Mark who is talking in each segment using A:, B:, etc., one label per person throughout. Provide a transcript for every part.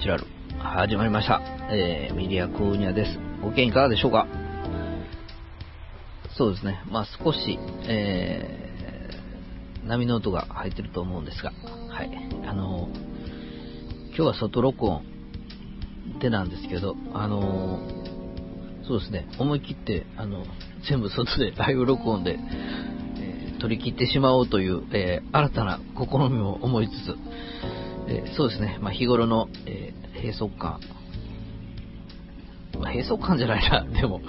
A: チュラル。始まりました。えー、ミリア・クーニャです。ご機嫌いかがでしょうか？そうですね。まあ少し、えー、波の音が入ってると思うんですが、はい。あのー、今日は外録音でなんですけど、あのー、そうですね。思い切って、あの、全部外でライブ録音で、えー取り切ってしまおうという、えー新たな試みも思いつつ、えーそうですね、まあ、日頃の、えー閉塞感、まあ、閉塞感じゃないな、でも、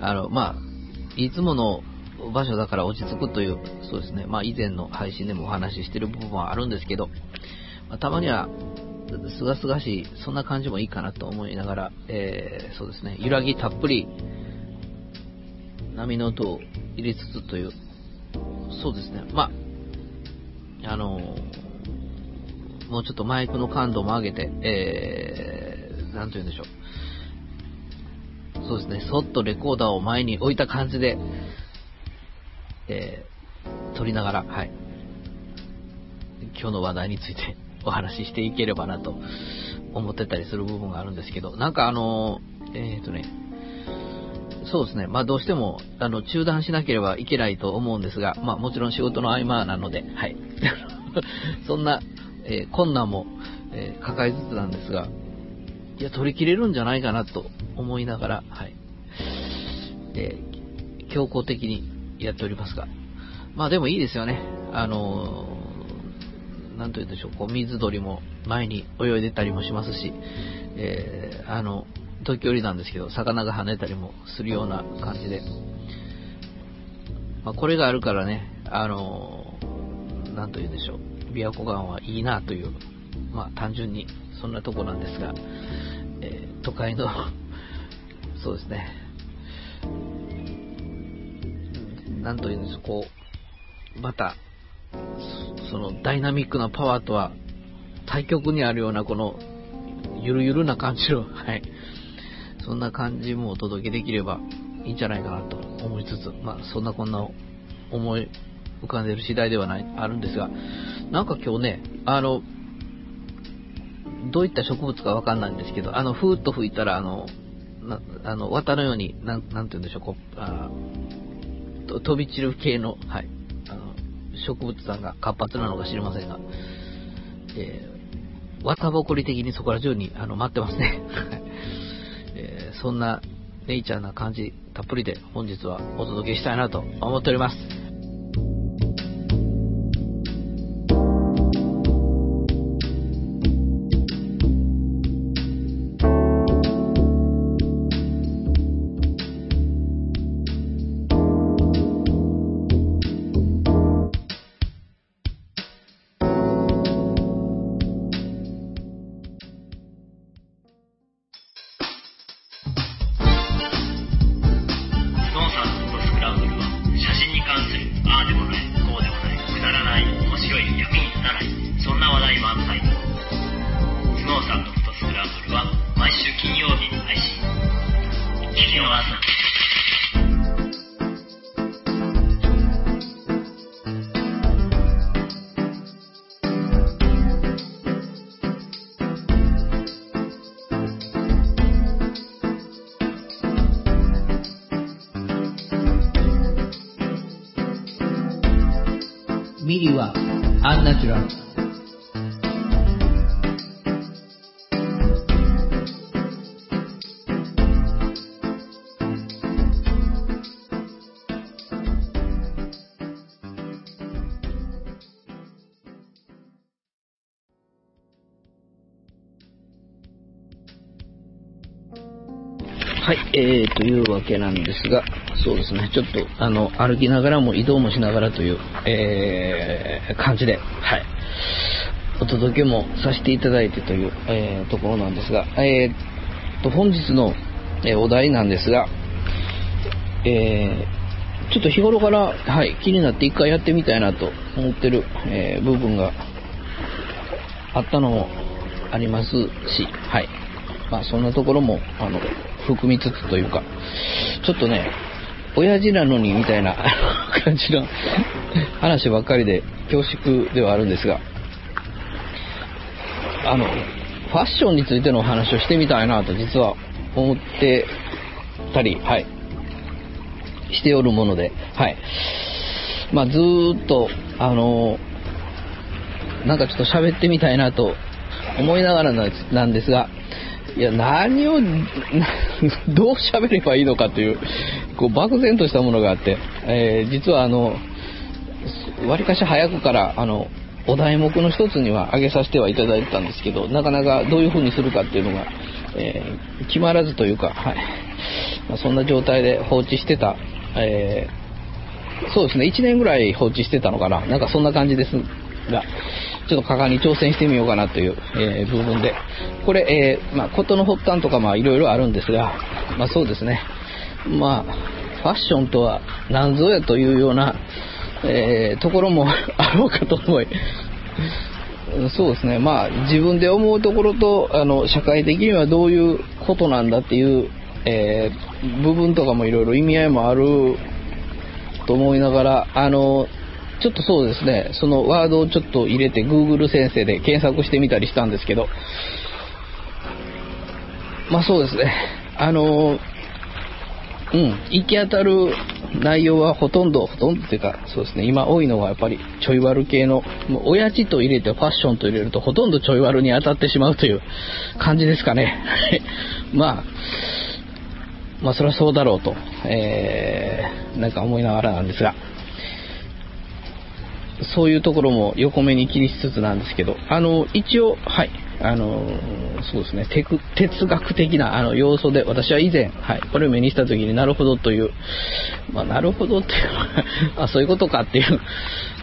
A: あの、まあ、いつもの場所だから落ち着くという、そうですね、まあ、以前の配信でもお話ししてる部分はあるんですけど、まあたまには、すがすがしい、そんな感じもいいかなと思いながら、えーそうですね、揺らぎたっぷり、波の音を入れつつという、そうですね、まあ、あのーもうちょっとマイクの感度も上げて、えー、なんと言うんでしょう。そうですね、そっとレコーダーを前に置いた感じで、えー、撮りながら、はい。今日の話題について お話ししていければなと思ってたりする部分があるんですけど、なんかあのー、えーとね、そうですね。まあどうしても、あの、中断しなければいけないと思うんですが、まあもちろん仕事の合間なので、はい。そんな、えー困難も、えー抱えつつなんですが、いや、取り切れるんじゃないかなと思いながら、はい。えー強行的にやっておりますが、まあでもいいですよね。あのーなんと言うんでしょう、こう、水鳥も前に泳いでたりもしますし、えーあの、時折なんですけど、魚が跳ねたりもするような感じで、まあ、これがあるからね、あのーなんと言うんでしょう、琵琶湖岸はいいなという、まあ単純にそんなとこなんですが、えー都会の、そうですね、なんと言うんでしょう、こう、また、そそのダイナミックなパワーとは対極にあるようなこのゆるゆるな感じの、はい。そんな感じもお届けできればいいんじゃないかなと思いつつ、まあそんなこんな思い浮かんでる次第ではない、あるんですが、なんか今日ね、あの、どういった植物かわかんないんですけど、あの、ふーっと吹いたら、あの、なあの、綿のように、なん、て言うんでしょう、こう、あ飛び散る系の、はい、あの、植物さんが活発なのか知りませんが、えー、綿ぼこり的にそこら中に、あの、待ってますね。えーそんなネイチャーな感じたっぷりで本日はお届けしたいなと思っております。
B: はい、
A: えー、というわけなんですが、そうですね、ちょっと、あの、歩きながらも移動もしながらという、えー、感じで、はい、お届けもさせていただいてという、えー、ところなんですが、えー、と、本日の、えお題なんですが、えー、ちょっと日頃から、はい、気になって一回やってみたいなと思ってる、え部分があったのもありますし、はい。まあそんなところも、あの、含みつつというか、ちょっとね、親父なのにみたいな 感じの話ばっかりで恐縮ではあるんですが、あの、ファッションについてのお話をしてみたいなと実は思ってたり、はい、しておるもので、はい。まあ、ずーっと、あのなんかちょっと喋ってみたいなと思いながらなんですが、いや、何を、どう喋ればいいのかという、こう、漠然としたものがあって、えー、実はあの、わりかし早くから、あの、お題目の一つには挙げさせてはいただいてたんですけど、なかなかどういう風にするかっていうのが、えー、決まらずというか、はい。まあ、そんな状態で放置してた、えー、そうですね、1年ぐらい放置してたのかな。なんかそんな感じですが、ちょっと果敢に挑戦してみようかなという、えー、部分で、これ、えー、まあ、事の発端とかまあいろいろあるんですが、まあそうですね、まあ、ファッションとは何ぞやというような、えー、ところもあろうかと思い、そうですね、まあ自分で思うところと、あの、社会的にはどういうことなんだっていう、え、部分とかもいろいろ意味合いもあると思いながら、あの、ちょっとそうですね、そのワードをちょっと入れて Google 先生で検索してみたりしたんですけど、まあそうですね、あの、うん、行き当たる内容はほとんど、ほとんどっていうか、そうですね、今多いのはやっぱりちょい悪系の、もう親父と入れてファッションと入れるとほとんどちょい悪に当たってしまうという感じですかね。まあ、まあそれはそうだろうと、えー、なんか思いながらなんですが、そういうところも横目に気にしつつなんですけど、あの、一応、はい、あの、そうですね、哲学的なあの要素で、私は以前、はい、これを目にした時になるほどという、まあ、なるほどっていう あ、そういうことかっていう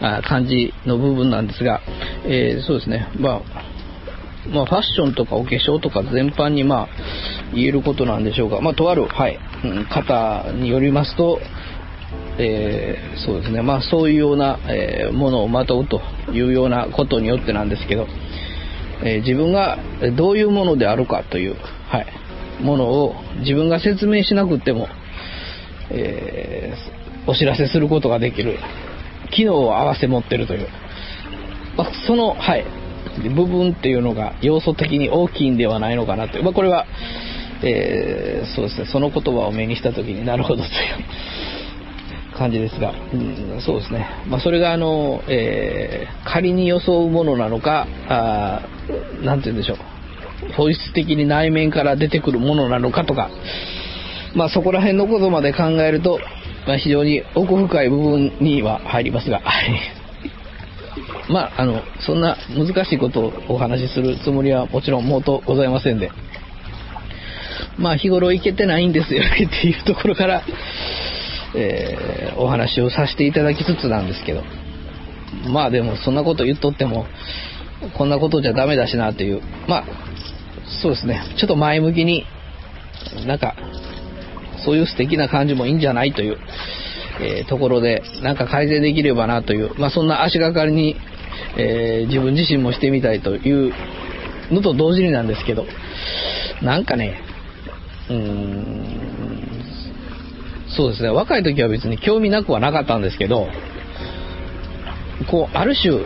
A: あ感じの部分なんですが、えー、そうですね、まあ、まあ、ファッションとかお化粧とか全般にまあ言えることなんでしょうが、まあ、とある、はい、うん、方によりますと、えー、そうですね、まあそういうような、えー、ものをまとうというようなことによってなんですけど、えー、自分がどういうものであるかという、はい、ものを自分が説明しなくても、えお知らせすることができる機能を併せ持ってるという、まあ、その、はい、部分っていうのが要素的に大きいんではないのかなという、まあ、これは、えそうですね、その言葉を目にした時になるほどという。感じですが、うん、そうですね、まあ、それがあの、えー、仮に装うものなのか、あなんて言うんでしょう、本質的に内面から出てくるものなのかとか、まあ、そこら辺のことまで考えると、まあ、非常に奥深い部分には入りますが、まあ、あの、そんな難しいことをお話しするつもりはもちろんもうとございませんで、まあ、日頃行けてないんですよっていうところから、えー、お話をさせていただきつつなんですけど、まあでもそんなこと言っとっても、こんなことじゃダメだしなという、まあ、そうですね、ちょっと前向きに、なんか、そういう素敵な感じもいいんじゃないという、えー、ところで、なんか改善できればなという、まあそんな足がかりに、えー、自分自身もしてみたいというのと同時になんですけど、なんかね、うーん、そうですね、若い時は別に興味なくはなかったんですけど、こう、ある種、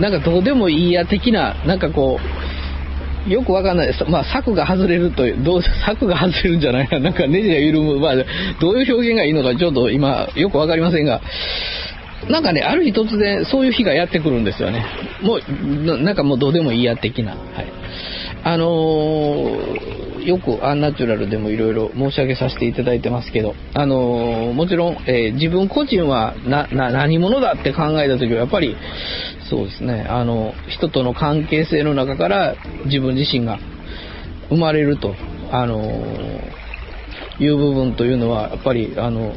A: なんかどうでもいいや的な、なんかこう、よくわかんないです。まあ、策が外れるという、どう、策が外れるんじゃないな。なんかネジが緩む。まあ、どういう表現がいいのかちょっと今、よくわかりませんが、なんかね、ある日突然そういう日がやってくるんですよね。もう、なんかもうどうでもいいや的な。はい。あのー、よくアンナチュラルでもいろいろ申し上げさせていただいてますけど、あのー、もちろん、えー、自分個人はな、な、何者だって考えた時はやっぱり、そうですね、あの、人との関係性の中から自分自身が生まれると、あのいう部分というのは、やっぱり、あの、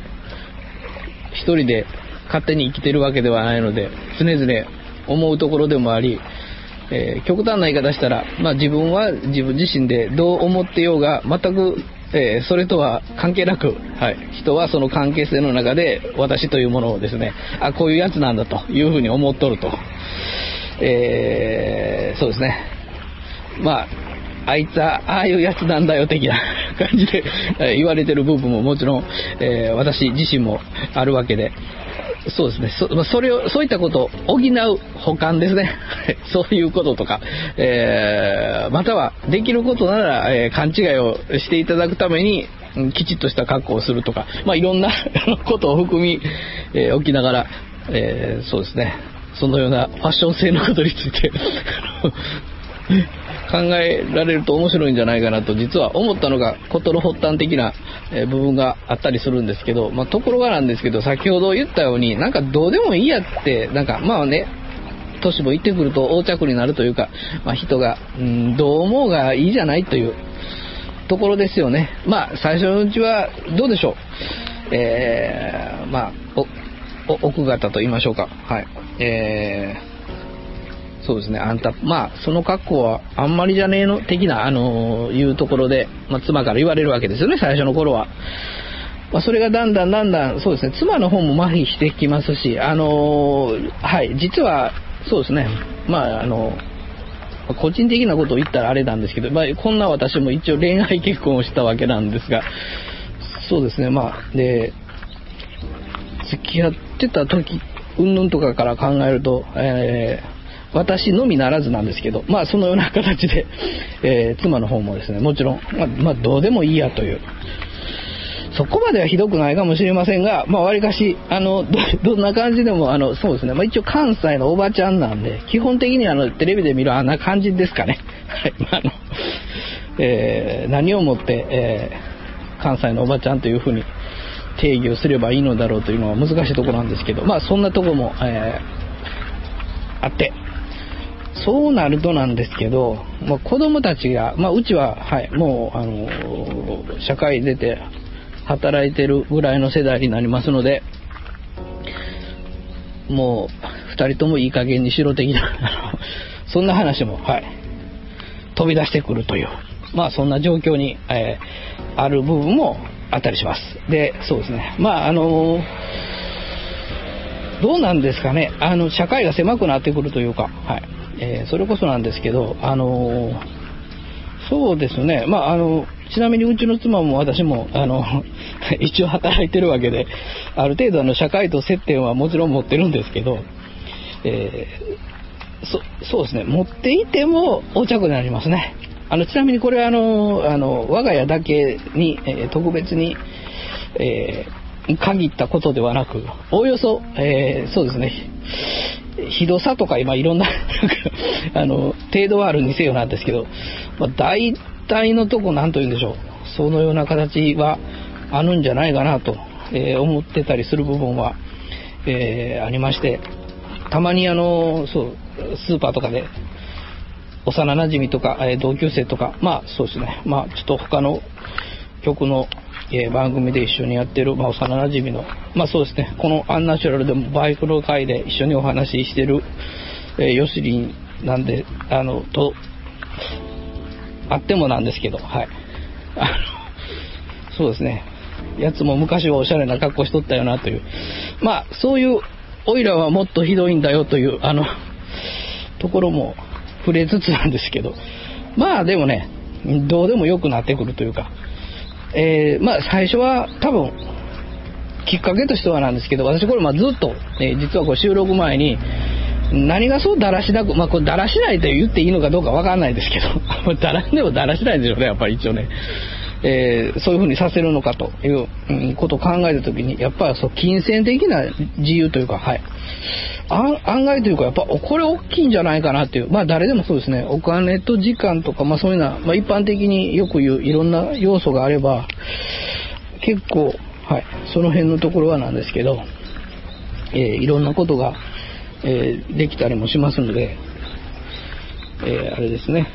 A: 一人で勝手に生きてるわけではないので、常々思うところでもあり、えー、極端な言い方したら、まあ、自分は自分自身でどう思ってようが全く、えー、それとは関係なく、はい、人はその関係性の中で私というものをですねあこういうやつなんだというふうに思っとると、えー、そうですね。まああいつはああいうやつなんだよ的な 感じで言われてる部分ももちろん、え私自身もあるわけで、そうですね。そそれを、そういったことを補う補完ですね。そういうこととか、えー、またはできることなら、えー勘違いをしていただくために、きちっとした格好をするとか、まあいろんな ことを含み、えーおきながら、えーそうですね。そのようなファッション性のことについて 考えられると面白いんじゃないかなと実は思ったのが事の発端的な部分があったりするんですけど、まあ、ところがなんですけど先ほど言ったようになんかどうでもいいやってなんかまあね年も行ってくると横着になるというか、まあ、人が、うん、どう思うがいいじゃないというところですよね。まあ最初のうちはどうでしょう。えー、まあ奥方と言いましょうか。はい。えーそうですね、あんた、まあ、その格好はあんまりじゃねえの、的な、あのいうところで、まあ、妻から言われるわけですよね、最初の頃は。まあ、それがだんだんだんだん、そうですね、妻の方も麻痺してきますし、あのはい、実は、そうですね、まあ、あの個人的なことを言ったらあれなんですけど、まあ、こんな私も一応恋愛結婚をしたわけなんですが、そうですね、まあ、で、付き合ってた時、うんぬんとかから考えると、えー私のみならずなんですけど、まあそのような形で、えー妻の方もですね、もちろん、まあ、まあどうでもいいやという、そこまではひどくないかもしれませんが、まあわりかし、あの、ど、んな感じでも、あの、そうですね、まあ一応関西のおばちゃんなんで、基本的にあの、テレビで見るあんな感じですかね。はい、まああの、えー何をもって、えー関西のおばちゃんというふうに定義をすればいいのだろうというのは難しいところなんですけど、まあそんなところも、えーあって、そうなるとなんですけど、まあ、子供たちが、まあ、うちは、はい、もう、あの、社会出て働いてるぐらいの世代になりますので、もう、二人ともいい加減にしろ的な、そんな話も、はい、飛び出してくるという、まあ、そんな状況に、えーある部分もあったりします。で、そうですね。まあ、あのどうなんですかね、あの社会が狭くなってくるというか、はいえーそれこそなんですけど、あのそうですね、まあ、あのちなみにうちの妻も私もあの 一応働いてるわけで、ある程度あの社会と接点はもちろん持ってるんですけど、えーそそうですね、持っていても横着になりますね。あのちなみにこれはあのあの我が家だけに、えー特別に、えー限ったことではなく、おおよそ、えーそうですね、ひどさとか今いろんな、あの、程度はあるにせよなんですけど、まあ、大体のとこなんと言うんでしょう、そのような形はあるんじゃないかなと、えー思ってたりする部分は、えーありまして、たまにあの、そう、スーパーとかで、幼馴染とか、え同級生とか、まあそうですね、まあちょっと他の曲の、えー番組で一緒にやってる、まあ、幼馴染の、まあそうですね、このアンナチュラルでもバイクの会で一緒にお話ししてる、えーヨシリンなんで、あの、と、あってもなんですけど、はい。あ、そうですね、やつも昔はおしゃれな格好しとったよなという、まあそういう、オイラはもっとひどいんだよという、あの、ところも触れつつなんですけど、まあでもね、どうでもよくなってくるというか、えーまあ最初は多分、きっかけとしてはなんですけど、私これまずっと、えー実はこう収録前に、何がそうだらしなく、まあこれだらしないと言っていいのかどうかわかんないですけど、だらでもだらしないでしょうね、やっぱり一応ね。えーそういうふうにさせるのかということを考えたときに、やっぱりそう金銭的な自由というか、はい。案外というか、やっぱこれ大きいんじゃないかなっていう、まあ誰でもそうですね、お金と時間とか、まあそういうのは、まあ一般的によく言ういろんな要素があれば、結構、はい、その辺のところはなんですけど、えーいろんなことが、えーできたりもしますので、えーあれですね、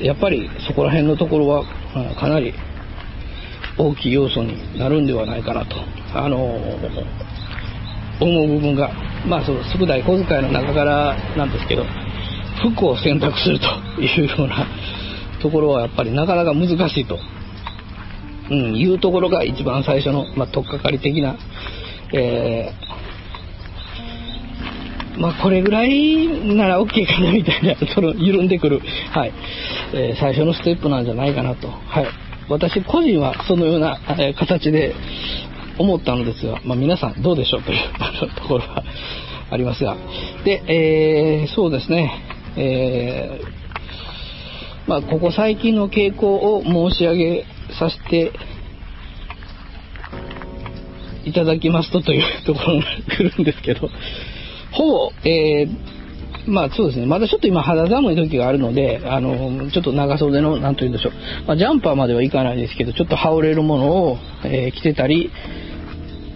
A: やっぱりそこら辺のところは、かなり大きい要素になるんではないかなと、あの思う部分が、まあ、その宿題小遣いの中からなんですけど、服を選択すると いうようなところはやっぱりなかなか難しいと、うん、いうところが一番最初の、まあ、取っかかり的な、えーまあ、これぐらいなら OK かなみたいな、その緩んでくる、はい、えー最初のステップなんじゃないかなと。はい。私個人はそのような、え形で、思ったのですが、まあ、皆さんどうでしょうというところはありますが。で、えー、そうですね、えー、まあ、ここ最近の傾向を申し上げさせていただきますとというところが来るんですけど、ほぼ、えー、まあそうですね、まだちょっと今肌寒い時があるので、あの、ちょっと長袖の、なんと言うんでしょう、まあ、ジャンパーまではいかないですけど、ちょっと羽織れるものを、えー、着てたり、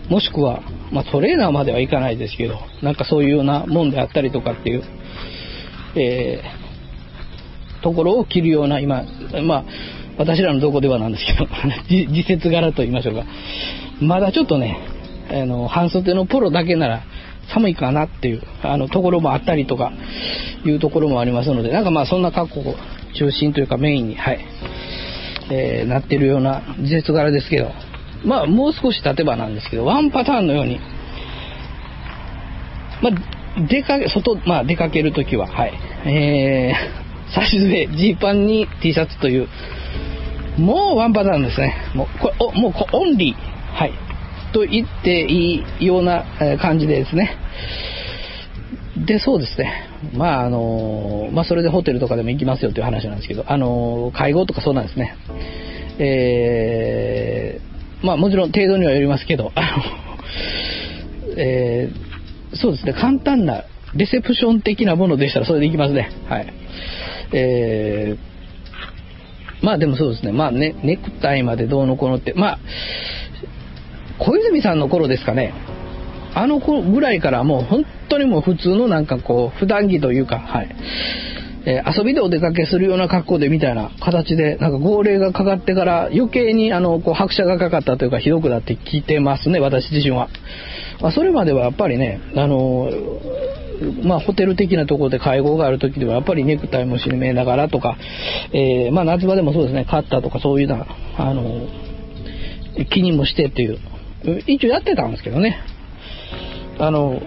A: もしくは、まあトレーナーまではいかないですけど、なんかそういうようなもんであったりとかっていう、えー、ところを着るような今、まあ、私らのどこではなんですけど、時節柄と言いましょうか。まだちょっとね、あの、半袖のポロだけなら寒いかなっていう、あの、ところもあったりとか、いうところもありますので、なんかまあそんな格好を中心というかメインに、はい、えー、なってるような時節柄ですけど、まあもう少し経てばなんですけど、ワンパターンのように、まあ、出かけ、外、まあ出かけるときは、はい、えー、差し上ジーパンに T シャツという、もうワンパターンですね。もう、これ、おもうオンリー。はい。と言っていいような感じでですね。で、そうですね。まあ、あの、まあ、それでホテルとかでも行きますよっていう話なんですけど、あの、介護とかそうなんですね。えー、まあ、もちろん程度にはよりますけど、あの、えー、そうですね、簡単なレセプション的なものでしたらそれで行きますね。はい。えー、まあでもそうですね、まあね、ネクタイまでどうのこうのって、まあ、小泉さんの頃ですかね。あの頃ぐらいからもう本当にもう普通のなんかこう、普段着というか、はい。えー、遊びでお出かけするような格好でみたいな形で、なんか号令がかかってから余計にあの、こう拍車がかかったというかひどくなってきてますね、私自身は。まあ、それまではやっぱりね、あのまあ、ホテル的なところで会合がある時ではやっぱりネクタイも締めながらとか、えー、まあ夏場でもそうですね、カッターとかそういうな、あの気にもしてっていう、一応やってたんですけどね。あの、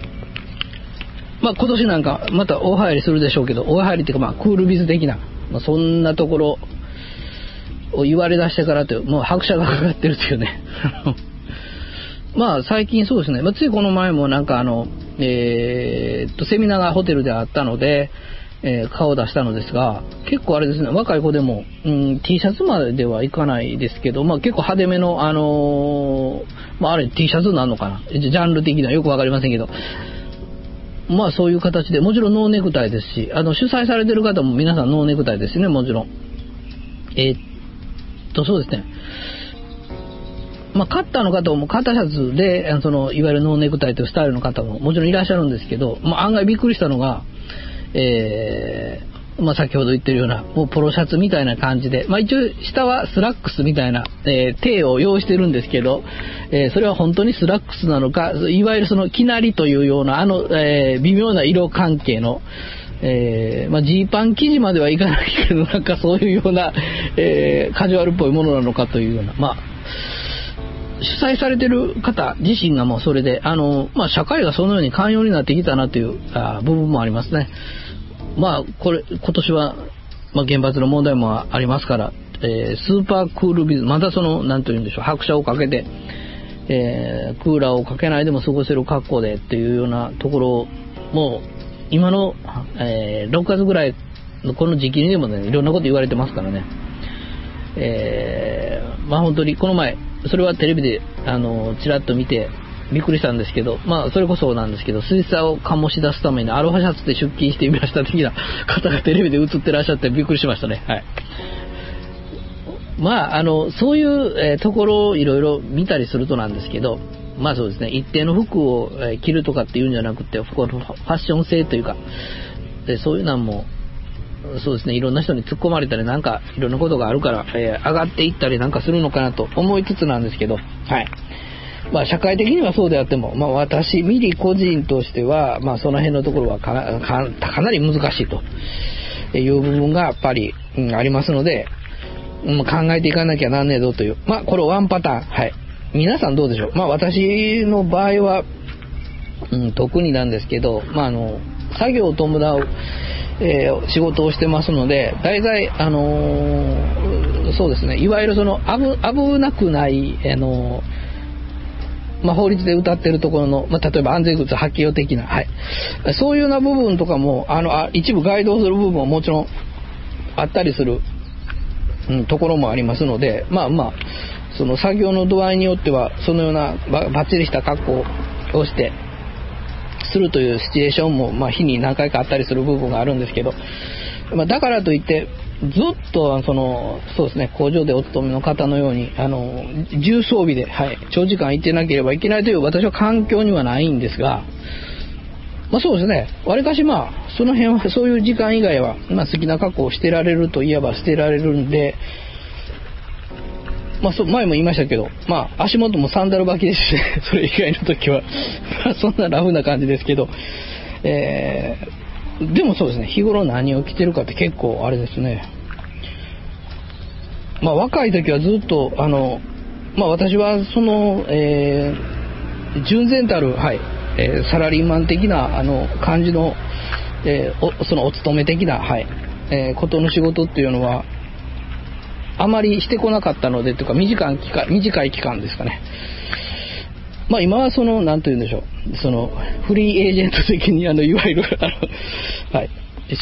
A: まあ、今年なんかまた大入りするでしょうけど、大入りっていうかまあクールビズ的な、まあ、そんなところを言われ出してからって、もう拍車がかかってるっていうね。まあ最近そうですね、まあ、ついこの前もなんかあの、えー、っと、セミナーがホテルであったので、えー、顔を出したのですが、結構あれですね、若い子でも、うん、T シャツまではいかないですけど、まあ結構派手めの、あのー、まああれ T シャツなのかな？ジャンル的にはよくわかりませんけど、まあそういう形で、もちろんノーネクタイですし、あの、主催されてる方も皆さんノーネクタイですね、もちろん。えー、っと、そうですね。まあ、カッターの方も肩シャツで、その、いわゆるノーネクタイというスタイルの方ももちろんいらっしゃるんですけど、まあ、案外びっくりしたのが、えー、まあ、先ほど言ってるような、もうポロシャツみたいな感じで、まあ、一応下はスラックスみたいな、えー、手を用意してるんですけど、えー、それは本当にスラックスなのか、いわゆるその、きなりというような、あの、え、微妙な色関係の、えー、ま、ジーパン生地まではいかないけど、なんかそういうような、え、カジュアルっぽいものなのかというような、まあ、主催されてる方自身がもうそれで、あの、まあ、社会がそのように寛容になってきたなというあ部分もありますね。まあ、これ、今年は、まあ、原発の問題もありますから、えー、スーパークールビズ、またその、なんと言うんでしょう、拍車をかけて、えー、クーラーをかけないでも過ごせる格好でっていうようなところも、今の、えー、6月ぐらいのこの時期にでもね、いろんなこと言われてますからね。えー、まあ本当にこの前、それはテレビで、あの、ちらっと見て、びっくりしたんですけど、まあ、それこそなんですけど、水差を醸し出すためにアロハシャツで出勤してみました的な方がテレビで映ってらっしゃってびっくりしましたね。はい。まあ、あの、そういう、え、ところをいろいろ見たりするとなんですけど、まあそうですね、一定の服を、えー、着るとかっていうんじゃなくて、ファッション性というか、でそういうのも、そうですね、いろんな人に突っ込まれたりなんかいろんなことがあるから、えー、上がっていったりなんかするのかなと思いつつなんですけど、はい。まあ、社会的にはそうであっても、まあ、私、ミリ個人としては、まあ、その辺のところはかなり難しいという部分がやっぱり、うん、ありますので、うん、考えていかなきゃなんねえぞという。まあ、これワンパターン。はい。皆さんどうでしょう？まあ、私の場合は、うん、特になんですけど、まあ、あの、作業を伴う、えー、仕事をしてますので、大体、あのー、そうですね、いわゆるその危、危なくない、あのーまあ、法律で歌ってるところの、まあ、例えば安全靴発揮用的な、はい。そういうような部分とかも、あの、あ一部該当する部分ももちろんあったりする、うん、ところもありますので、まあまあ、その作業の度合いによっては、そのようなばばっちりした格好をして、するというシチュエーションも、まあ、日に何回かあったりする部分があるんですけど、まあ、だからといって、ずっとそのそうですね工場でお勤めの方のようにあの重装備で、はい、長時間行ってなければいけないという私は環境にはないんですが、まあ、そうですね。わりかしまあその辺はそういう時間以外は、まあ、好きな格好をしてられるといえば捨てられるんで、まあ、そ前も言いましたけど、まあ、足元もサンダル履きですしね。それ以外の時は。まそんなラフな感じですけど、えーでもそうですね、日頃何を着てるかって結構あれですね。まあ若い時はずっと、あの、まあ私はその、えー、純然たる、はい、えー、サラリーマン的な、あの、感じの、えー、おそのお勤め的な、はい、えー、ことの仕事っていうのは、あまりしてこなかったので、というか短い期間、短い期間ですかね。まあ今はその、なんと言うんでしょう、その、フリーエージェント的に、あの、いわゆる、あの、はい、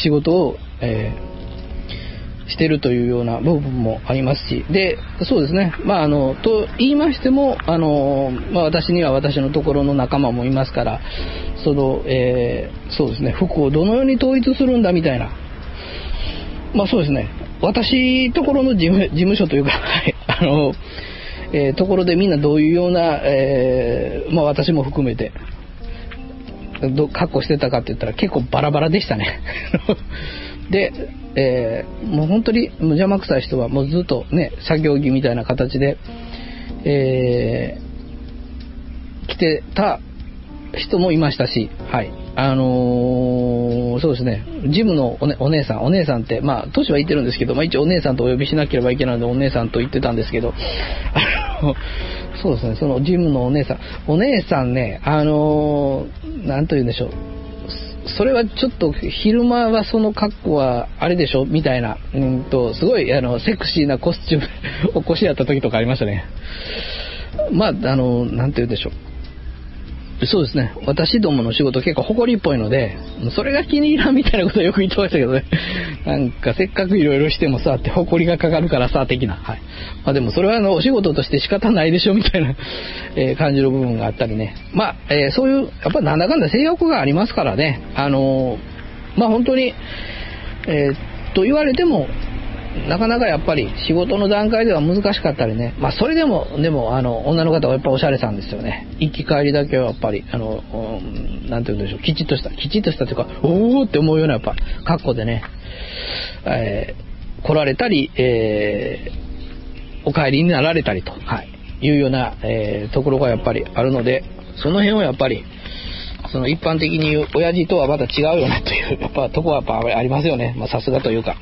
A: 仕事を、えー、してるというような部分もありますし、で、そうですね、まああの、と言いましても、あの、まあ私には私のところの仲間もいますから、その、えー、そうですね、服をどのように統一するんだみたいな、まあそうですね、私ところの事務事務所というか、はい、あの、えー、ところでみんなどういうような、えー、まあ私も含めて、ど確保してたかって言ったら結構バラバラでしたね。で、えー、もう本当に邪魔くさい人はもうずっとね、作業着みたいな形で、えー、来てた人もいましたし、はい。あのー、そうですね、ジムのお,、ね、お姉さん、お姉さんって、まあ、年は言ってるんですけど、まあ一応お姉さんとお呼びしなければいけないので、お姉さんと言ってたんですけど、あの、そうですね、そのジムのお姉さん、お姉さんね、あのー、なんと言うんでしょう、それはちょっと昼間はその格好はあれでしょ？みたいな、うんと、すごいあのセクシーなコスチューム 起こしやった時とかありましたね。まあ、あの、なんて言うんでしょう。そうですね。私どもの仕事結構誇りっぽいので、それが気に入らんみたいなことはよく言ってましたけどね。なんかせっかくいろいろしてもさ、って誇りがかかるからさ、的な。はい。まあでもそれはあの、お仕事として仕方ないでしょ、みたいな、えー、感じの部分があったりね。まあ、えー、そういう、やっぱなんだかんだ性欲がありますからね。あのー、まあ本当に、えー、と言われても、なかなかやっぱり仕事の段階では難しかったりね。まあそれでも、でもあの、女の方はやっぱおしゃれさんですよね。行き帰りだけはやっぱり、あの、なんて言うんでしょう、きちっとした、きちっとしたというか、おーって思うようなやっぱ格好でね、えー、来られたり、えー、お帰りになられたりと、はい、いうような、えー、ところがやっぱりあるので、その辺はやっぱり、その一般的に言う親父とはまた違うよねという、やっぱとこはやっぱありますよね。まあさすがというか。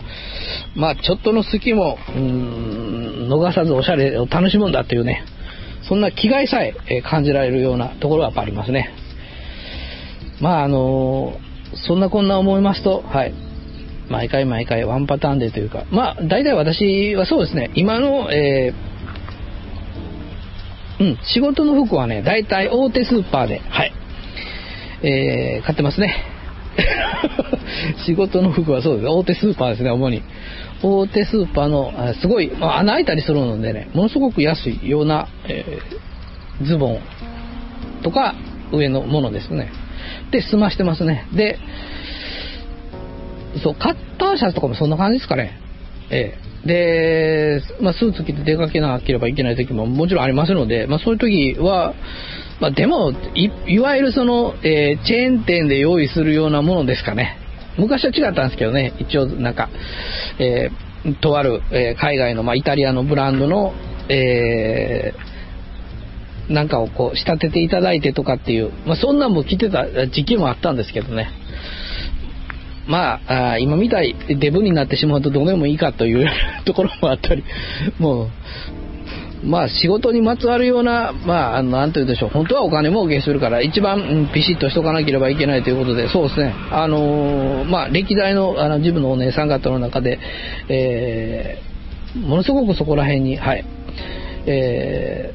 A: まあちょっとの隙も、うん、逃さずおしゃれを楽しむんだというね、そんな気概さえ感じられるようなところはやっぱありますね。まああのそんなこんな思いますと、はい。毎回毎回ワンパターンでというか、まあ大体私はそうですね、今の、えー、うん、仕事の服はね、大体大手スーパーで、はい、えー、買ってますね。仕事の服はそうです。大手スーパーですね、主に。大手スーパーの、すごい、まあ、穴開いたりするのでね、ものすごく安いような、えー、ズボンとか上のものですね。で、済ましてますね。で、そう、カッターシャツとかもそんな感じですかね。ええで、まあ、スーツ着て出かけなければいけない時ももちろんありますので、まあ、そういう時は、まあ、でもい、いわゆるその、えー、チェーン店で用意するようなものですかね。昔は違ったんですけどね、一応なんか、えー、とある、えー、海外の、まあ、イタリアのブランドの、え、なんかをこう仕立てていただいてとかっていう、まあ、そんなんも着てた時期もあったんですけどね。まあ、あ今みたいデブになってしまうとどうでもいいかという ところもあったり、もう、まあ仕事にまつわるような、まあ、あの、なんて言うでしょう、本当はお金儲けするから、一番、うん、ピシッとしとかなければいけないということで、そうですね、あの、まあ、歴代の、あの、自分のお姉さん方の中で、えー、ものすごくそこら辺に、はい、え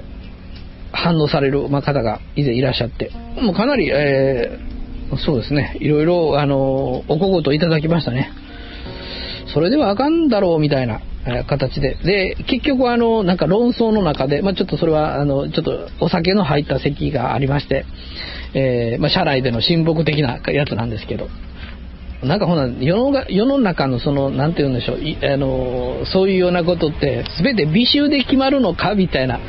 A: ー、反応される、まあ、方が以前いらっしゃって、もうかなり、えー、そうですね、いろいろ、あの、おこごといただきましたね。それではあかんだろうみたいな、形で。で、結局あの、なんか論争の中で、まあ、ちょっとそれは、あの、ちょっとお酒の入った席がありまして、えー、まあ、社内での親睦的なやつなんですけど、なんかほな世の世の中のそのなんて言うんでしょうあのそういうようなことって全て美醜で決まるのかみたいな、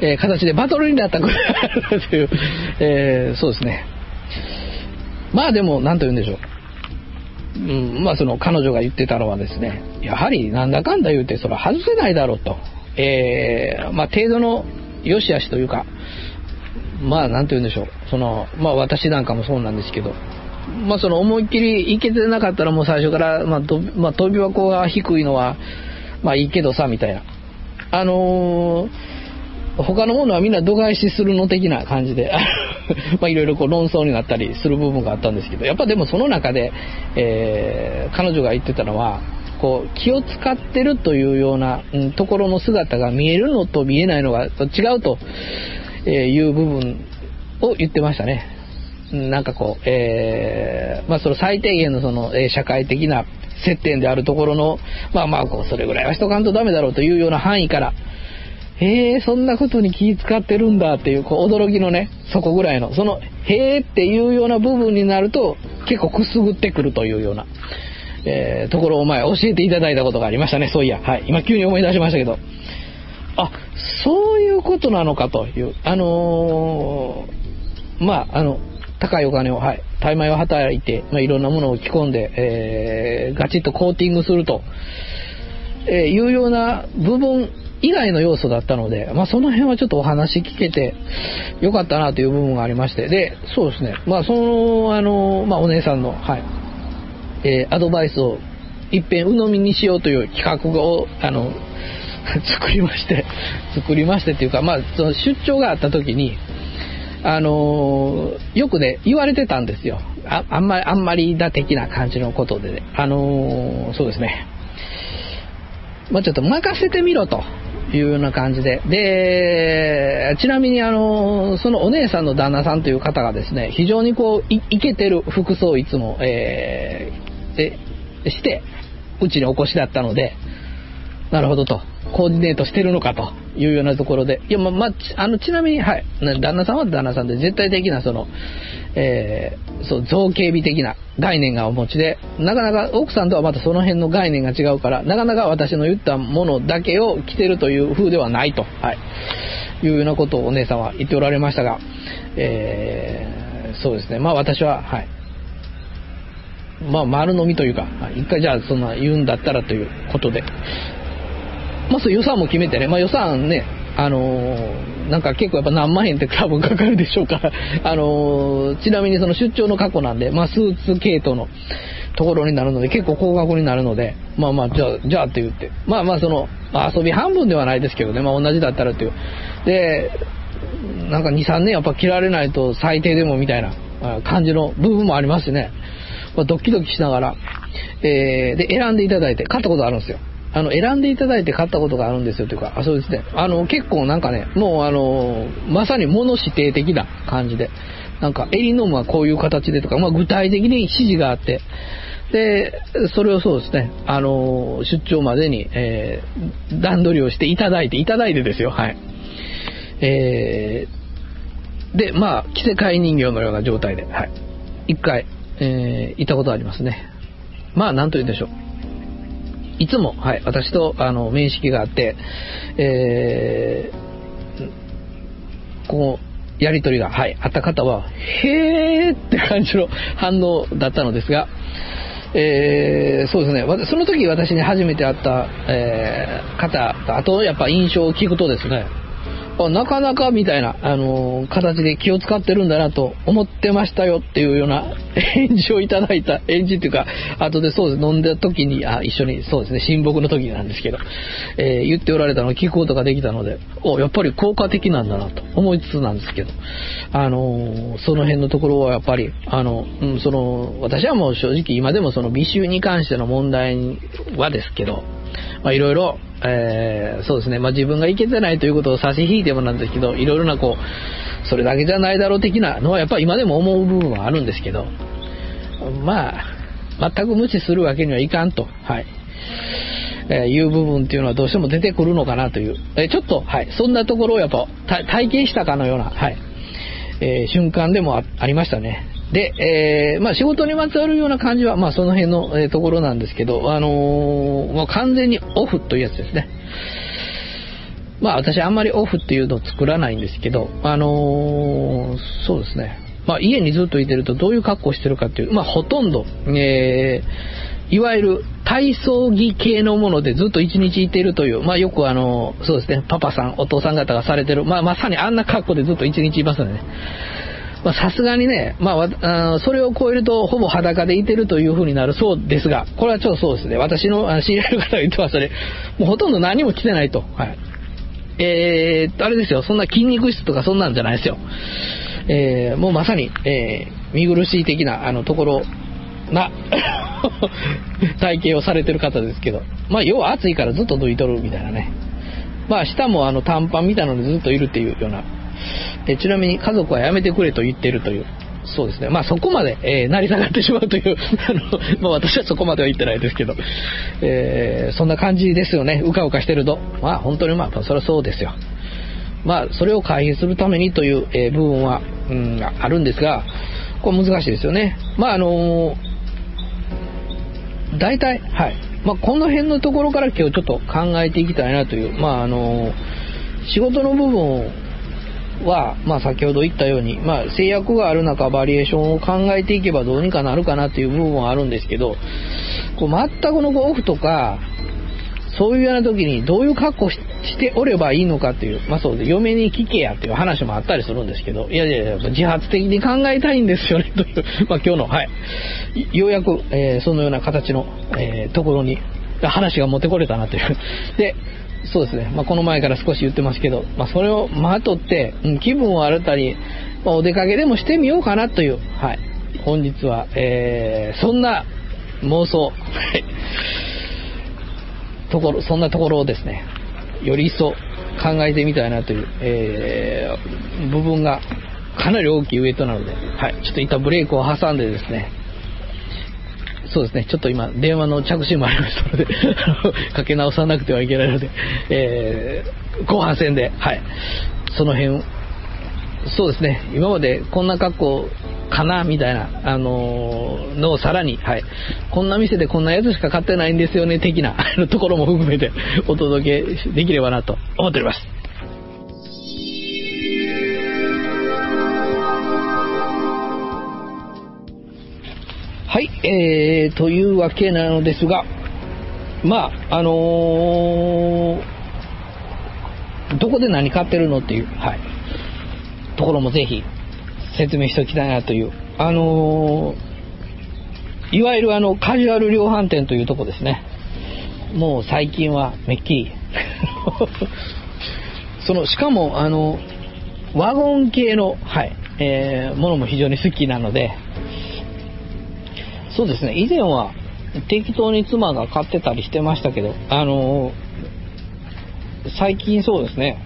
A: えー、形でバトルになったぐらいという、えー、そうですねまあでも何と言うんでしょう。うん、まあその彼女が言ってたのはですねやはりなんだかんだ言うてそれは外せないだろうと、えー、まあ程度の良し悪しというかまあなんて言うんでしょう。そのまあ私なんかもそうなんですけどまあ、その思いっきりいけてなかったらもう最初から、まあとまあ、飛び箱が低いのは、まあいいけどさ、みたいな。あのー、他のものはみんな度外視するの的な感じで、まあいろいろこう論争になったりする部分があったんですけど、やっぱでもその中で、えー、彼女が言ってたのは、こう気を使ってるというような、うん、ところの姿が見えるのと見えないのが違うという部分を言ってましたね。なんかこう、えー、まあその最低限のその、え、社会的な接点であるところの、まあまあこう、それぐらいはしとかんとダメだろうというような範囲から、へえ、そんなことに気使ってるんだっていう、こう、驚きのね、そこぐらいの、その、へえっていうような部分になると、結構くすぐってくるというような、えー、ところを前教えていただいたことがありましたね、そういや。はい。今急に思い出しましたけど。あ、そういうことなのかという、あのー、まあ、あの、高いお金を、はい、大枚を働いて、まあ、いろんなものを着込んで、えー、ガチッとコーティングすると、えー、いうような部分以外の要素だったので、まあ、その辺はちょっとお話聞けてよかったなという部分がありまして、で、そうですね、まあ、その、あの、まあ、お姉さんの、はい、えー、アドバイスをいっぺん鵜呑みにしようという企画を、あの、作りまして、作りましてっていうか、まあ、その出張があった時に、あの、よくね、言われてたんですよ。ああんまり、あんまりだ的な感じのことでね。あの、そうですね。まあ、ちょっと任せてみろというような感じで。で、ちなみにあの、そのお姉さんの旦那さんという方がですね、非常にこう、いいけてる服装をいつも、えー、して、うちにお越しだったので、なるほどと。コーディネートしてるのかというようなところで、いや、ま、まあ、あの、ちなみに、はい、旦那さんは旦那さんで絶対的な、その、えー、そう、造形美的な概念がお持ちで、なかなか奥さんとはまたその辺の概念が違うから、なかなか私の言ったものだけを着てるという風ではないと、はい、いうようなことをお姉さんは言っておられましたが、えー、そうですね、まあ私は、はい、まあ丸飲みというか、一回じゃあそんな言うんだったらということで、まあ、そう予算も決めてね、まあ、予算ね、あのー、なんか結構やっぱ何万円って多分かかるでしょうから、あのー、ちなみにその出張の過去なんで、まあ、スーツ系統のところになるので、結構高額になるので、まあまあ、じゃあ、じゃあって言って、まあまあ、その、まあ、遊び半分ではないですけどね、まあ同じだったらっていう。で、なんか2、3年やっぱ着られないと最低でもみたいな感じの部分もありますしね、まあ、ドキドキしながら、えー、で、選んでいただいて、買ったことあるんですよ。あの、選んでいただいて買ったことがあるんですよというか、あ、そうですね。あの、結構なんかね、もうあの、まさに物指定的な感じで、なんか、襟のムはこういう形でとか、まあ具体的に指示があって、で、それをそうですね、あの、出張までに、えー、段取りをしていただいて、いただいてですよ、はい。えー、で、まあ、着せ替え人形のような状態で、はい。一回、えー、行ったことありますね。まあ、なんと言うんでしょう。いつも、はい、私とあの面識があって、えー、こう、やりとりが、はい、あった方は、へーって感じの反応だったのですが、えー、そうですね、その時私に初めて会った、えー、方あとやっぱ印象を聞くとですね、なかなかみたいな、あのー、形で気を使ってるんだなと思ってましたよっていうような 返事をいただいた、返事っていうか、後でそうです、飲んだ時に、あ、一緒に、そうですね、親睦の時なんですけど、えー、言っておられたのを聞くことができたので、お、やっぱり効果的なんだなと思いつつなんですけど、あのー、その辺のところはやっぱり、あの、うん、その、私はもう正直今でもその美醜に関しての問題はですけど、まあいろいろ、えー、そうですね、まあ自分がいけてないということを差し引いてもなんですけど、いろいろなこう、それだけじゃないだろう的なのはやっぱ今でも思う部分はあるんですけど、まあ、全く無視するわけにはいかんと、はい。えー、いう部分っていうのはどうしても出てくるのかなという、えー、ちょっと、はい、そんなところをやっぱ体験したかのような、はい、えー、瞬間でもありましたね。で、えー、まあ仕事にまつわるような感じは、まあその辺の、えー、ところなんですけど、あのー、もう完全にオフというやつですね。まあ私あんまりオフっていうのを作らないんですけど、あのー、そうですね。まあ家にずっといてるとどういう格好してるかっていう、まあほとんど、えー、いわゆる体操着系のものでずっと一日いてるという、まあよくあの、そうですね、パパさん、お父さん方がされてる、まあまさにあんな格好でずっと一日いますよね。まさすがにね、まあ、それを超えるとほぼ裸でいてるという風になるそうですが、これはちょっとそうですね、私の知り合いの方が言ってますね、もうほとんど何も着てないと。はい。えー、あれですよ、そんな筋肉質とかそんなんじゃないですよ。えー、もうまさに、えー、見苦しい的な、あの、ところな 体型をされてる方ですけど、まあ、要は暑いからずっと脱いとるみたいなね。まあ、下もあの短パンみたいなのでずっといるっていうようなでちなみに家族はやめてくれと言ってるという。そうですね。まあそこまで、えー、成り下がってしまうという、あの、まあ私はそこまでは言ってないですけど、えー、そんな感じですよね。うかうかしてると。まあ本当にまあ、それはそうですよ。まあそれを回避するためにという、えー、部分は、うん、あるんですが、これ難しいですよね。まああの大体、はい。まあこの辺のところから今日ちょっと考えていきたいなという、まああの仕事の部分をは、まあ、先ほど言ったように、まあ、制約がある中、バリエーションを考えていけばどうにかなるかなっていう部分はあるんですけど、こう全くのオフとか、そういうような時にどういう格好しておればいいのかっていう、まあそうで、嫁に聞けやっていう話もあったりするんですけど、いやいやいや、自発的に考えたいんですよね、という、まあ今日の、はい、ようやく、えー、そのような形の、えー、ところに、話が持ってこれたなという。で、そうですね、まあ、この前から少し言ってますけど、まあ、それをまとって、うん、気分を新たに、まあ、お出かけでもしてみようかなという、はい、本日は、えー、そんな妄想、ところ、そんなところをですね、より一層考えてみたいなという、えー、部分がかなり大きいウエイトなので、はい、ちょっと一旦ブレイクを挟んでですね、そうですね、ちょっと今、電話の着信もありましたので かけ直さなくてはいけないので、えー、後半戦で、はい、その辺、そうですね、今までこんな格好かなみたいな、あのー、のをさらに、はい、こんな店でこんなやつしか買ってないんですよね、的なところも含めてお届けできればなと思っております。はい、えー、というわけなのですが、まあ、あのー、どこで何買ってるのっていう、はい、ところもぜひ説明しておきたいなという、あのー、いわゆるあの、カジュアル量販店というとこですね。もう最近はめっきり その、しかも、あの、ワゴン系の、はい、えー、ものも非常に好きなので、そうですね、以前は適当に妻が買ってたりしてましたけど、あの、最近そうですね、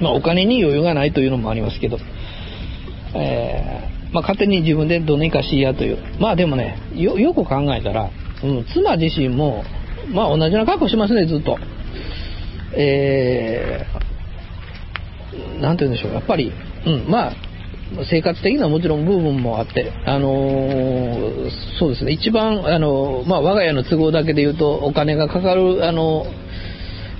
A: まあ、お金に余裕がないというのもありますけど、えー、まあ、勝手に自分でどうにかしいやという。まあでもね、よ、よく考えたら、うん、妻自身も、まあ同じような格好しますね、ずっと。えー、て言うんでしょう、やっぱり、うん、まあ、生活的なもちろん部分もあって、あのー、そうですね、一番、あのー、まあ、我が家の都合だけで言うと、お金がかかる、あの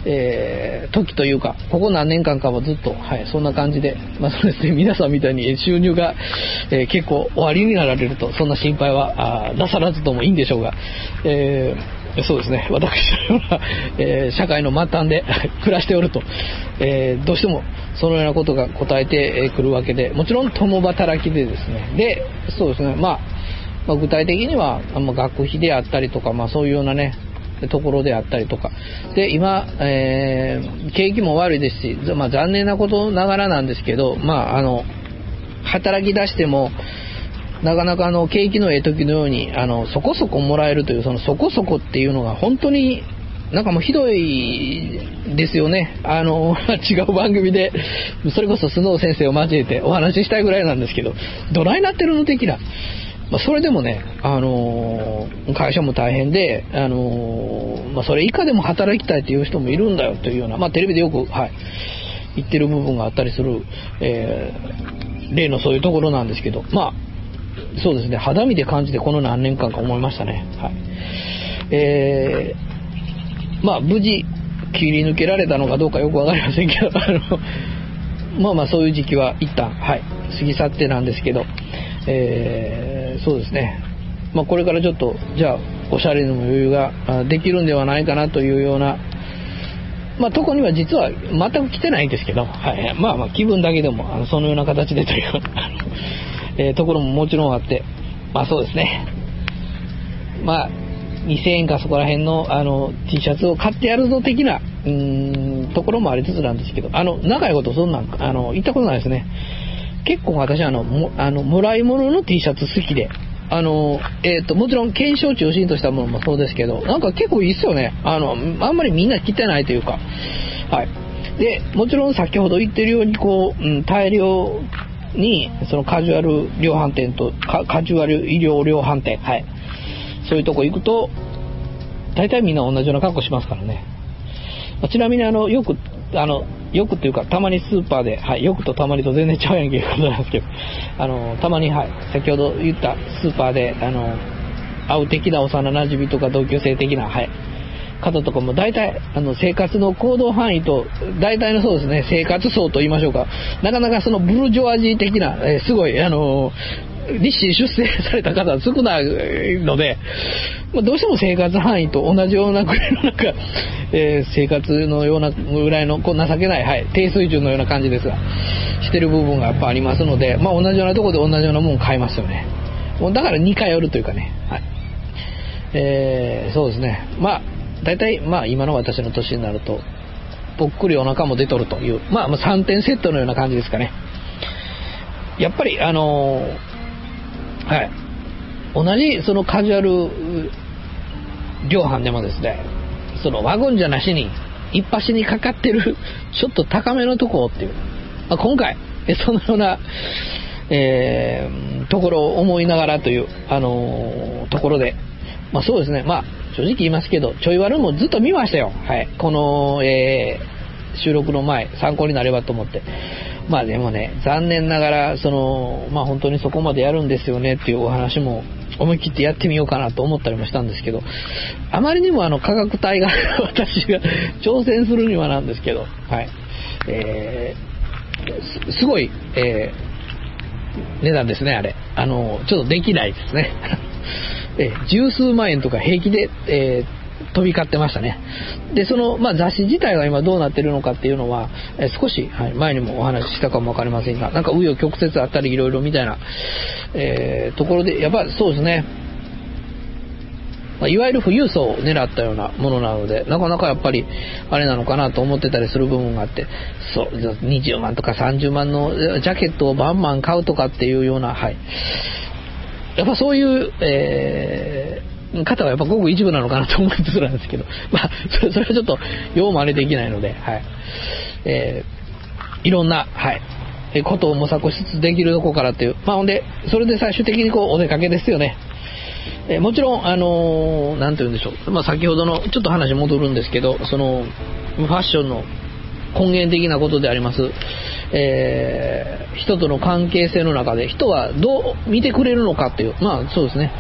A: えー、時というか、ここ何年間かはずっと、はい、そんな感じで、まあそうですね、皆さんみたいに収入が、えー、結構終わりになられると、そんな心配はあなさらずともいいんでしょうが、えー、そうですね、私のような、え社会の末端で 暮らしておると、えどうしてもそのようなことが答えてくるわけで、もちろん共働きでですね、で、そうですね、まあ、まあ、具体的には、まあ、学費であったりとか、まあそういうようなね、ところであったりとか。で、今、えー、景気も悪いですし、まあ残念なことながらなんですけど、まああの、働き出しても、なかなかあの、景気のええ時のように、あの、そこそこもらえるという、そのそこそこっていうのが本当になんかもうひどいですよね。あの、違う番組で、それこそスノー先生を交えてお話ししたいぐらいなんですけど、どないなってるの的な。まあ、それでもね、あのー会社も大変で、あのーまあ、それ以下でも働きたいっていう人もいるんだよというような、まあ、テレビでよく、はい、言ってる部分があったりする、えー例のそういうところなんですけど、まあ、そうですね、肌身で感じてこの何年間か思いましたね。はい。えーまあ、無事切り抜けられたのかどうかよくわかりませんけど、あの、まあまあそういう時期は一旦、はい、過ぎ去ってなんですけど、えーそうですね。まあこれからちょっと、じゃあ、おしゃれの余裕ができるんではないかなというような、まあ、とこには実は全く来てないんですけど、はい、まあまあ気分だけでもあのそのような形でという、えーところももちろんあって、まあそうですね。まあ、2000円かそこら辺のあの T シャツを買ってやるぞ的な、うーん、ところもありつつなんですけど、あの、長いことそんなん、あの、言ったことないですね。結構私あの、もあの、もらい物の T シャツ好きで、あの、えっ、と、もちろん検証中心としたものもそうですけど、なんか結構いいっすよね。あの、あんまりみんな着てないというか、はい。で、もちろん先ほど言ってるように、こう、うん、大量に、そのカジュアル量販店と、カジュアル医療量販店、はい。そういうとこ行くと、大体みんな同じような格好しますからね。まあちなみにあの、よく、あの、よくっていうか、たまにスーパーで、はい、よくとたまにと全然ちゃうやんけいうことなんですけど、あの、たまに、はい、先ほど言ったスーパーで、あの、会う的な幼馴染とか同級生的な、はい、方とかも大体、あの、生活の行動範囲と、大体のそうですね、生活層と言いましょうか、なかなかそのブルジョワジー的な、えーすごい、あの、立身出世された方は少ないので、まあ、どうしても生活範囲と同じようなぐらいのなんか、えー生活のようなぐらいのこう情けない、はい、低水準のような感じですが、してる部分がやっぱありますので、まあ、同じようなところで同じようなもの買いますよね。だから2回寄るというかね、はい。えーそうですね。まあ、大体、まあ、今の私の年になると、ぽっくりお腹も出とるという、まあ、まあ3点セットのような感じですかね。やっぱり、あのーはい。同じ、そのカジュアル量販でもですね、そのワゴンじゃなしに、一発にかかってる、ちょっと高めのとこっていう、まあ、今回、そのような、えーところを思いながらという、あのーところで、まあそうですね、まあ正直言いますけど、ちょい悪もずっと見ましたよ。はい。この、えー収録の前、参考になればと思って。まあでもね、残念ながら、その、まあ本当にそこまでやるんですよねっていうお話も思い切ってやってみようかなと思ったりもしたんですけど、あまりにもあの価格帯が 私が挑戦するにはなんですけど、はい。えーすごい、えー値段ですね、あれ。あの、ちょっとできないですね。えー十数万円とか平気で、えー飛び交ってましたね。で、その、まあ、雑誌自体が今どうなってるのかっていうのは、えー少し、はい、前にもお話ししたかもわかりませんが、なんか紆余曲折あったりいろいろみたいな、えところで、やっぱそうですね、まいわゆる富裕層を狙ったようなものなので、なかなかやっぱり、あれなのかなと思ってたりする部分があって、そう、20万とか30万のジャケットをバンバン買うとかっていうような、はい。やっぱそういう、えー方はやっぱごく一部なのかなと思いつつなんですけど、まあ、それはちょっと、よう真似できないので、はい。えーいろんな、はい。えことを模索しつつできるとこからっていう。まあ、ほんで、それで最終的にこう、お出かけですよね。えもちろん、あのーなんて言うんでしょう。まあ、先ほどの、ちょっと話戻るんですけど、その、ファッションの根源的なことであります、えー人との関係性の中で、人はどう見てくれるのかっていう、まあ、そうですね。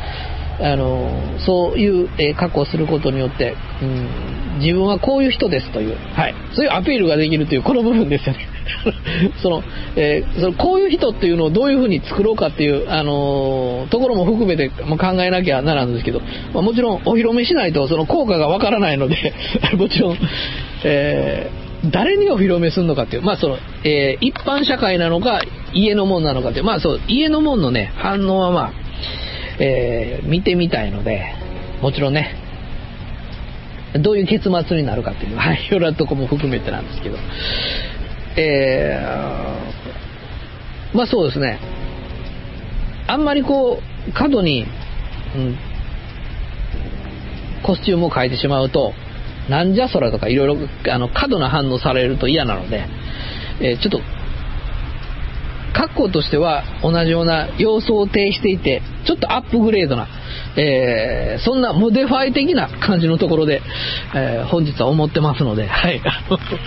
A: あのそういう、えー格好をすることによって、うん、自分はこういう人ですという、はい、そういうアピールができるという、この部分ですよね。その、えーそのこういう人っていうのをどういうふうに作ろうかっていう、あのーところも含めて、まあ、考えなきゃならんですけど、まあ、もちろんお披露目しないとその効果がわからないので、もちろん、えー誰にお披露目するのかっていう、まあその、えー一般社会なのか、家のもんなのかっていう、まあそう、家のもんのね、反応はまあ、えー見てみたいので、もちろんね、どういう結末になるかっていう、はい、いろいろなとこも含めてなんですけど、えーまあそうですね、あんまりこう、過度に、うん、コスチュームを変えてしまうと、なんじゃそらとかいろいろあの過度な反応されると嫌なので、えーちょっと格好としては同じような様相を呈していて、ちょっとアップグレードな、えーそんなモデファイ的な感じのところで、えー本日は思ってますので、はい。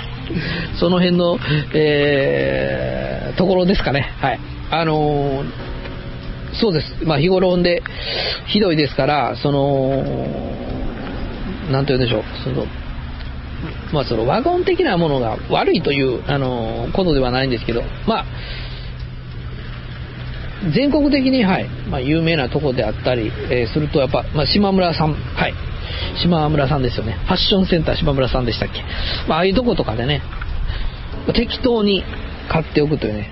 A: その辺の、えーところですかね。はい。あのそうです。まあ日頃でひどいですから、その、なんて言うんでしょう。その、まあそのワゴン的なものが悪いという、あのことではないんですけど、まあ、全国的に、はい、まあ、有名なとこであったり、えーすると、やっぱ、まあ、島村さん、はい、島村さんですよね。ファッションセンター島村さんでしたっけ。まあ、ああいうとことかでね、適当に買っておくというね。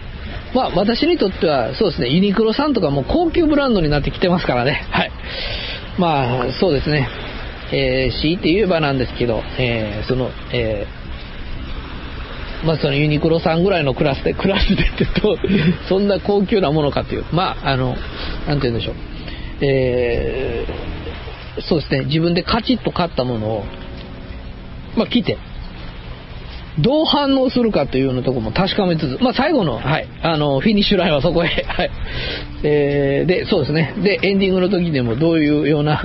A: まあ、私にとっては、そうですね、ユニクロさんとかも高級ブランドになってきてますからね。はい。まあ、そうですね。えー、強いて言えばなんですけど、えーその、えーまあそのユニクロさんぐらいのクラスで、クラスでってと、そんな高級なものかという、まあ、あの、なんて言うんでしょう。えーそうですね、自分でカチッと買ったものを、まあ着て、どう反応するかというようなところも確かめつつ、まあ最後の、はい、あの、フィニッシュラインはそこへ、はい。えーで、そうですね。で、エンディングの時でもどういうような、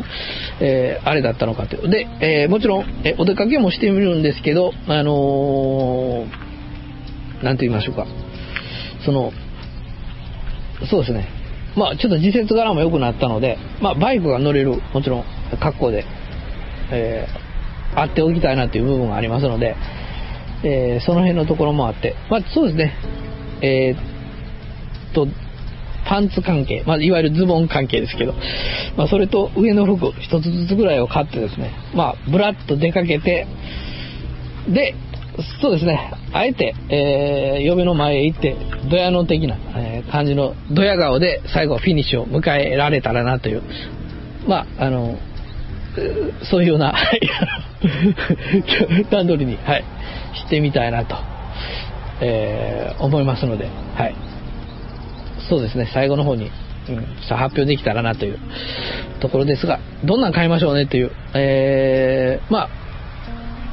A: えーあれだったのかという。で、えーもちろん、えお出かけもしてみるんですけど、あのーなんて言いましょうか。その、そうですね。まあちょっと時節柄も良くなったので、まあバイクが乗れる、もちろん格好で、えー、あっておきたいなという部分がありますので、えーその辺のところもあって、まあそうですね。えーっと、パンツ関係、まあ、いわゆるズボン関係ですけど、まあ、それと上の服一つずつぐらいを買ってですね、まあ、ブラッと出かけて、で、そうですね、あえて、えー嫁の前へ行って、ドヤの的な、えー感じのドヤ顔で最後フィニッシュを迎えられたらなという、まあ、あの、そういうような、段取りに、はい、してみたいなと、えー思いますので、はい。そうですね、最後の方に、うん、さ発表できたらなというところですが、どんなん買いましょうねという、えーまあ、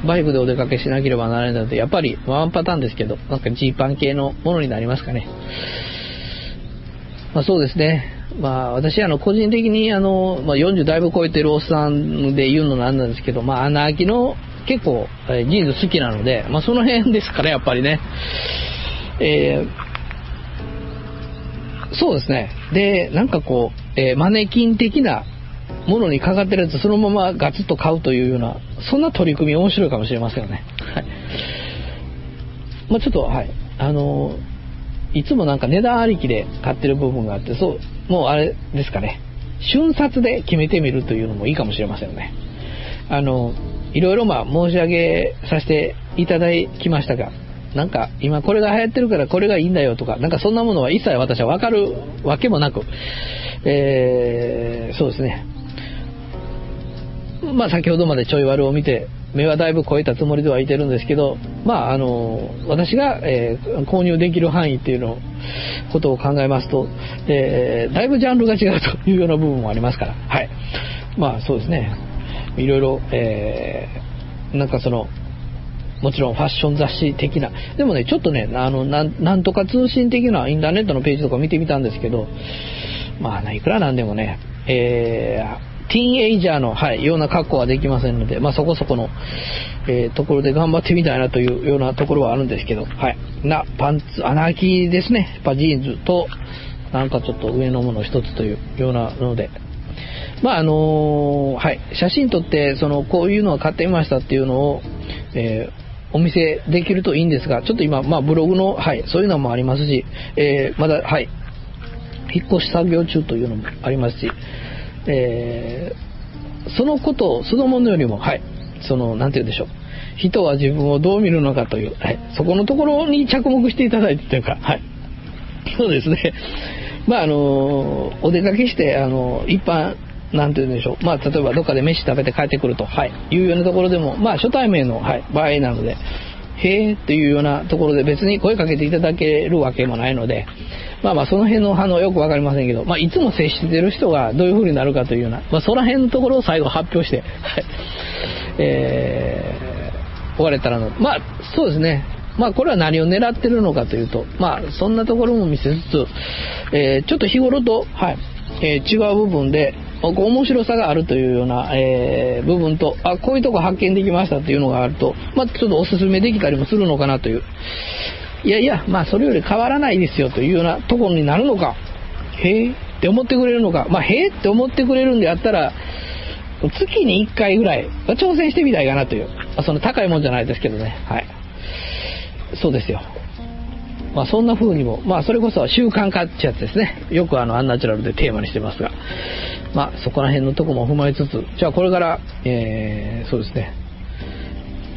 A: バイクでお出かけしなければならないので、やっぱりワンパターンですけど、なんかジーパン系のものになりますかね。まあそうですね。まあ私、あの、個人的に、あの、まあ40だいぶ超えてるおっさんで言うのなんなんですけど、まあ穴開きの結構、えジーンズ好きなので、まあその辺ですから、やっぱりね。えーそうですね。で、なんかこう、えーマネキン的なものにかかってるやつそのままガツッと買うというような、そんな取り組み面白いかもしれませんよね。はい。まあちょっと、はい。あのいつもなんか値段ありきで買ってる部分があって、そう、もうあれですかね。瞬殺で決めてみるというのもいいかもしれませんよね。あの、いろいろまあ申し上げさせていただきましたが、なんか今これが流行ってるからこれがいいんだよとか、なんかそんなものは一切私はわかるわけもなく、えー、そうですね。まあ先ほどまでちょい悪を見て、目はだいぶ超えたつもりではいてるんですけど、まああの、私が、えー購入できる範囲っていうのことを考えますと、えーだいぶジャンルが違うというような部分もありますから、はい。まあそうですね。いろいろ、えーなんかその、もちろんファッション雑誌的な。でもね、ちょっとね、あの、なんとか通信的なインターネットのページとか見てみたんですけど、まあ、いくらなんでもね、えーティーンエイジャーの、はい、ような格好はできませんので、まあそこそこの、えーところで頑張ってみたいなというようなところはあるんですけど、はい。な、パンツ、穴開きですね。やっぱジーンズと、なんかちょっと上のもの一つというようなので、まああのはい、写真撮って、その、こういうのは買ってみましたっていうのを、えーお見せできるといいんですが、ちょっと今、まあブログの、はい、そういうのもありますし、えーまだ、はい、引っ越し作業中というのもありますし、えーそのことそのものよりも、はい、その、なんて言うんでしょう。人は自分をどう見るのかという、はい、そこのところに着目していただいてというか、はい。そうですね。まあ、あの、お出かけして、あの、一般、なんて言うんでしょう。まあ、例えばどっかで飯食べて帰ってくると、はい、いうようなところでも、まあ、初対面の、はい、場合なので、へえというようなところで別に声かけていただけるわけもないので、まあまあその辺の反応よくわかりませんけど、まあいつも接してる人がどういう風になるかというような、まあその辺のところを最後発表して、はい。えー、終われたらな。まあ、そうですね。まあ、これは何を狙ってるのかというと、まあ、そんなところも見せつつ、えー、ちょっと日頃と、はい、えー、違う部分で、面白さがあるというような、えー、部分と、あ、こういうとこ発見できましたというのがあると、まあ、ちょっとおすすめできたりもするのかなという。いやいや、まあ、それより変わらないですよというようなところになるのか、へえって思ってくれるのか、まあ、へえって思ってくれるんであったら、月に1回ぐらい挑戦してみたいかなという、その高いもんじゃないですけどね、はい。そうですよ。まあ、そんな風にも、まあ、それこそ習慣化ってやつですね。よくあの、アンナチュラルでテーマにしてますが、まあ、そこら辺のとこも踏まえつつ、じゃあこれから、えー、そうですね。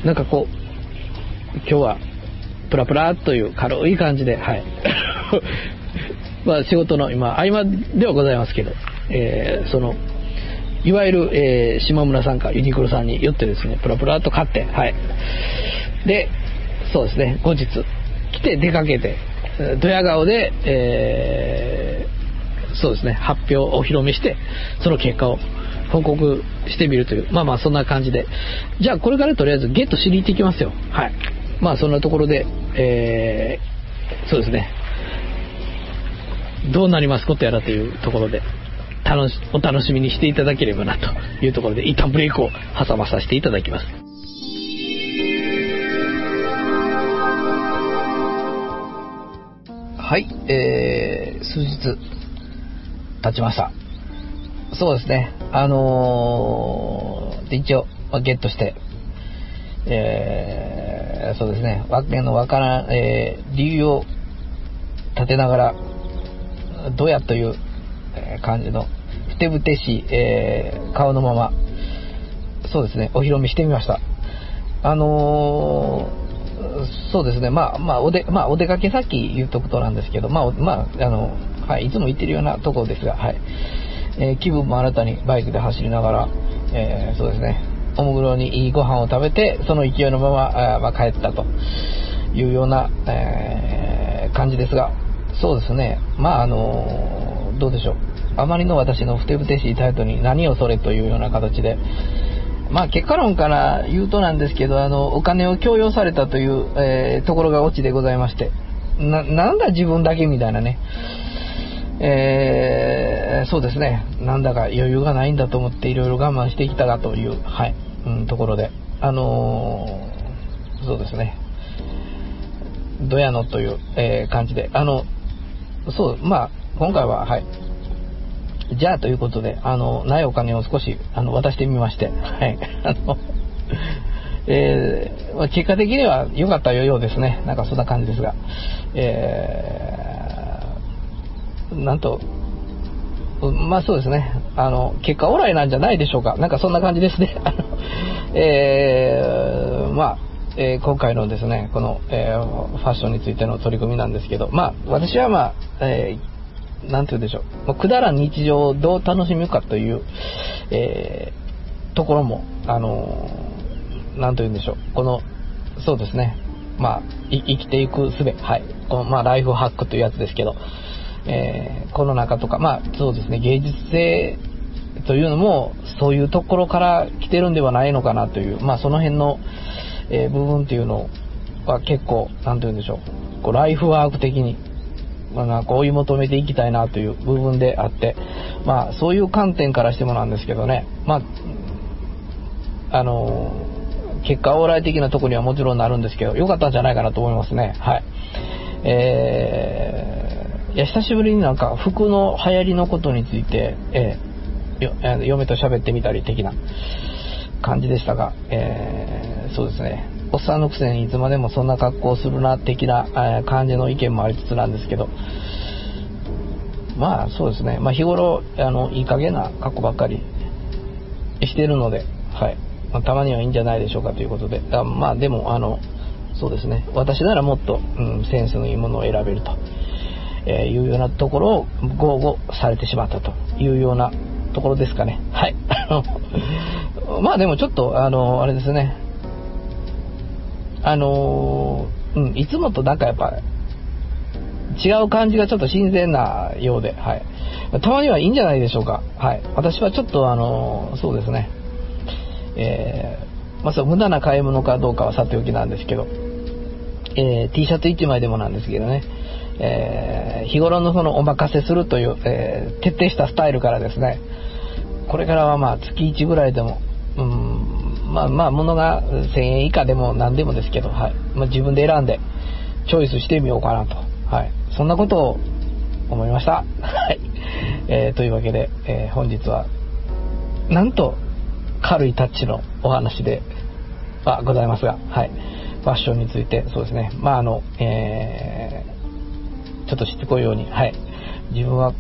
A: なんかこう、今日は、プラプラという軽い感じで、はい。まあ、仕事の今、合間ではございますけど、えー、その、いわゆる、えー、島村さんかユニクロさんによってですね、プラプラと買って、はい。で、そうですね、後日、来て出かけて、ドヤ顔で、えー、そうですね、発表をお披露目して、その結果を報告してみるという、まあまあそんな感じで、じゃあこれからとりあえずゲットしに行ってきますよ。はい。まあそんなところで、えー、そうですね、どうなりますことやらというところで、楽し、お楽しみにしていただければなというところで、一旦ブレイクを挟まさせていただきます。はい、えー、数日経ちました。そうですね、あのー、で一応、ゲットして、えー、そうですね、わけのわからん、えー、理由を立てながら、どうやという感じの、ふてぶてしい、えー、顔のまま、そうですね、お披露目してみました。あのーそうですね、まあ、まあ、おで、まあ、お出かけ先言うとくとなんですけど、まあ、まあ、あの、はい、いつも行ってるようなところですが、はい。えー、気分も新たにバイクで走りながら、えー、そうですね、おもぐろにいいご飯を食べて、その勢いのまま、あまあ、帰ったというような、えー、感じですが、そうですね、まあ、あのどうでしょう。あまりの私のふてぶてしいタイトに何をそれというような形で、まあ結果論から言うとなんですけど、あの、お金を強要されたという、えー、ところがオチでございまして、な、なんだ自分だけみたいなね、えー、そうですね、なんだか余裕がないんだと思っていろいろ我慢してきたかという、はい、うん、ところで、あのー、そうですね、どやのという、えー、感じで、あの、そう、まあ、今回は、はい、じゃあということで、あの、ないお金を少し、あの、渡してみまして、はい。あの、えー、結果的には良かったようですね。なんかそんな感じですが、えー、なんと、まあそうですね。あの、結果オーライなんじゃないでしょうか。なんかそんな感じですね。あの、えー、まあ、えー、今回のですね、この、えー、ファッションについての取り組みなんですけど、まあ、私はまあ、えーなんて言うでしょう、まくだらん日常をどう楽しむかという、えー、ところも、あのー、なんと言うんでしょう、この、そうですね、まあ、生きていくすべ、はい、この、まあ、ライフハックというやつですけど、えー、この中とか、まあ、そうですね、芸術性というのも、そういうところから来てるんではないのかなという、まあ、その辺の、えー、部分っていうのは結構、なんて言うんでしょう、こうライフワーク的に、まあ、追い求めていきたいなという部分であって、まあ、そういう観点からしてもなんですけどね、まあ、あの結果往来的なとこにはもちろんなるんですけど、良かったんじゃないかなと思いますね。はい。えー、いや、久しぶりになんか服の流行りのことについて、えー、嫁と喋ってみたり的な感じでしたが、えー、そうですね。おっさんのくせにいつまでもそんな格好するな的な感じの意見もありつつなんですけど。まあそうですね、まあ、日頃あのいい加減な格好ばっかりしてるので、はい。まあ、たまにはいいんじゃないでしょうかということで。あまあでもあのそうですね。私ならもっと、うん、センスのいいものを選べると、えいうようなところを豪語されてしまったというようなところですかね。はい。まあでもちょっとあのあれですね。あのー、うん、いつもとなんかやっぱ、違う感じがちょっと新鮮なようで、はい。たまにはいいんじゃないでしょうか。はい。私はちょっとあのー、そうですね、えーまあ、そう無駄な買い物かどうかはさておきなんですけど、えー、T シャツ1枚でもなんですけどね、えー、日頃のそのお任せするという、えー、徹底したスタイルからですね、これからはまあ月1ぐらいでも、うん、まあまあ物が1000円以下でも何でもですけど、はい。まあ、自分で選んでチョイスしてみようかなと。はい。そんなことを思いました。はい。えー、というわけで、えー、本日は、なんと軽いタッチのお話ではございますが、はい。ファッションについて、そうですね。まあ、あの、えー、ちょっとしつこいように、はい。自分は、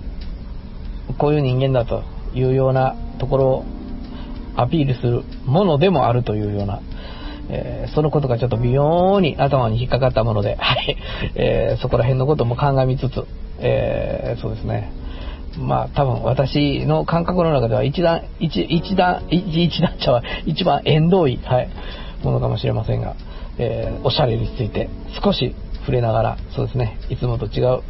A: こういう人間だというようなところをアピールするものでもあるというような、えー、そのことがちょっと微妙に頭に引っかかったもので、はい。えー、そこら辺のことも鑑みつつ、えー、そうですね。まあ多分私の感覚の中では一段、一、一段、一一段茶は一番縁遠い、はい、ものかもしれませんが、えー、おしゃれについて少し触れながら、そうですね、いつもと違う、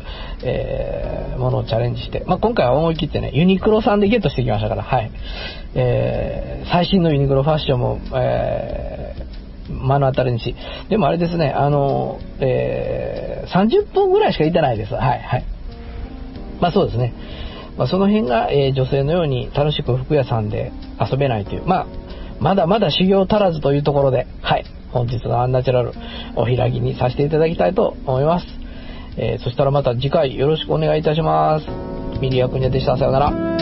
A: えー、ものをチャレンジして、まあ、今回は思い切ってね、ユニクロさんでゲットしてきましたから、はい。えー、最新のユニクロファッションも、えー、目の当たりにし、でもあれですね、あの、えー、30分ぐらいしかいてないです。はい、はい。まあそうですね。まあ、その辺が、えー、女性のように楽しく服屋さんで遊べないという、まあ、まだまだ修行足らずというところで、はい、本日のアンナチュラルお開きにさせていただきたいと思います。えー、そしたらまた次回よろしくお願いいたします。ミリアクニャでした。さようなら。